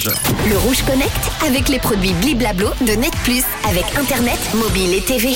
Rouge. Le Rouge Connect avec les produits Bliblablo de Net Plus avec Internet, mobile et TV.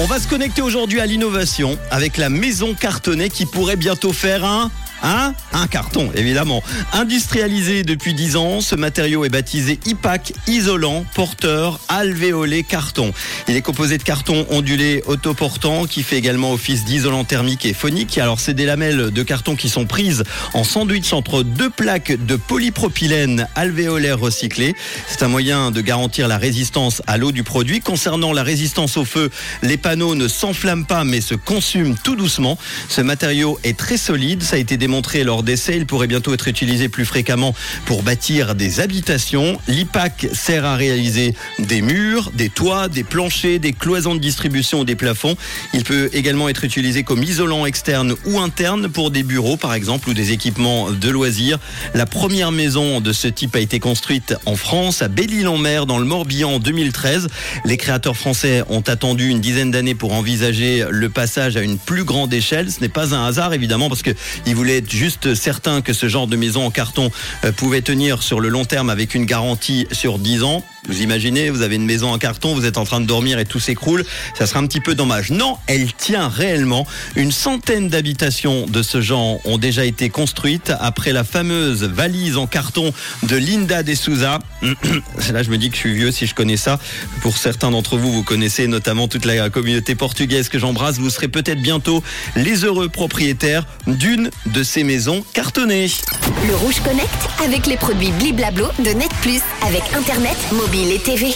On va se connecter aujourd'hui à l'innovation avec la maison cartonnée qui pourrait bientôt faire un Un carton, évidemment. Industrialisé depuis 10 ans, ce matériau est baptisé IPAC, isolant, porteur, alvéolé, carton. Il est composé de carton ondulé autoportant qui fait également office d'isolant thermique et phonique. Alors, c'est des lamelles de carton qui sont prises en sandwich entre deux plaques de polypropylène alvéolaire recyclé. C'est un moyen de garantir la résistance à l'eau du produit. Concernant la résistance au feu, les panneaux ne s'enflamment pas mais se consument tout doucement. Ce matériau est très solide. Ça a été montré lors d'essais. Il pourrait bientôt être utilisé plus fréquemment pour bâtir des habitations. L'IPAC sert à réaliser des murs, des toits, des planchers, des cloisons de distribution ou des plafonds. Il peut également être utilisé comme isolant externe ou interne pour des bureaux par exemple ou des équipements de loisirs. La première maison de ce type a été construite en France à Belle-Île-en-Mer dans le Morbihan en 2013. Les créateurs français ont attendu une dizaine d'années pour envisager le passage à une plus grande échelle. Ce n'est pas un hasard évidemment parce qu'ils voulaient être juste certain que ce genre de maison en carton euh, pouvait tenir sur le long terme avec une garantie sur 10 ans. Vous imaginez, vous avez une maison en carton, vous êtes en train de dormir et tout s'écroule, ça sera un petit peu dommage. Non, elle tient réellement. Une centaine d'habitations de ce genre ont déjà été construites après la fameuse valise en carton de Linda de Souza. Là, je me dis que je suis vieux si je connais ça. Pour certains d'entre vous, vous connaissez notamment toute la communauté portugaise que j'embrasse. Vous serez peut-être bientôt les heureux propriétaires d'une de ces maisons cartonnées. Le Rouge Connect avec les produits Bliblablo de Net Plus avec Internet, mobile et TV.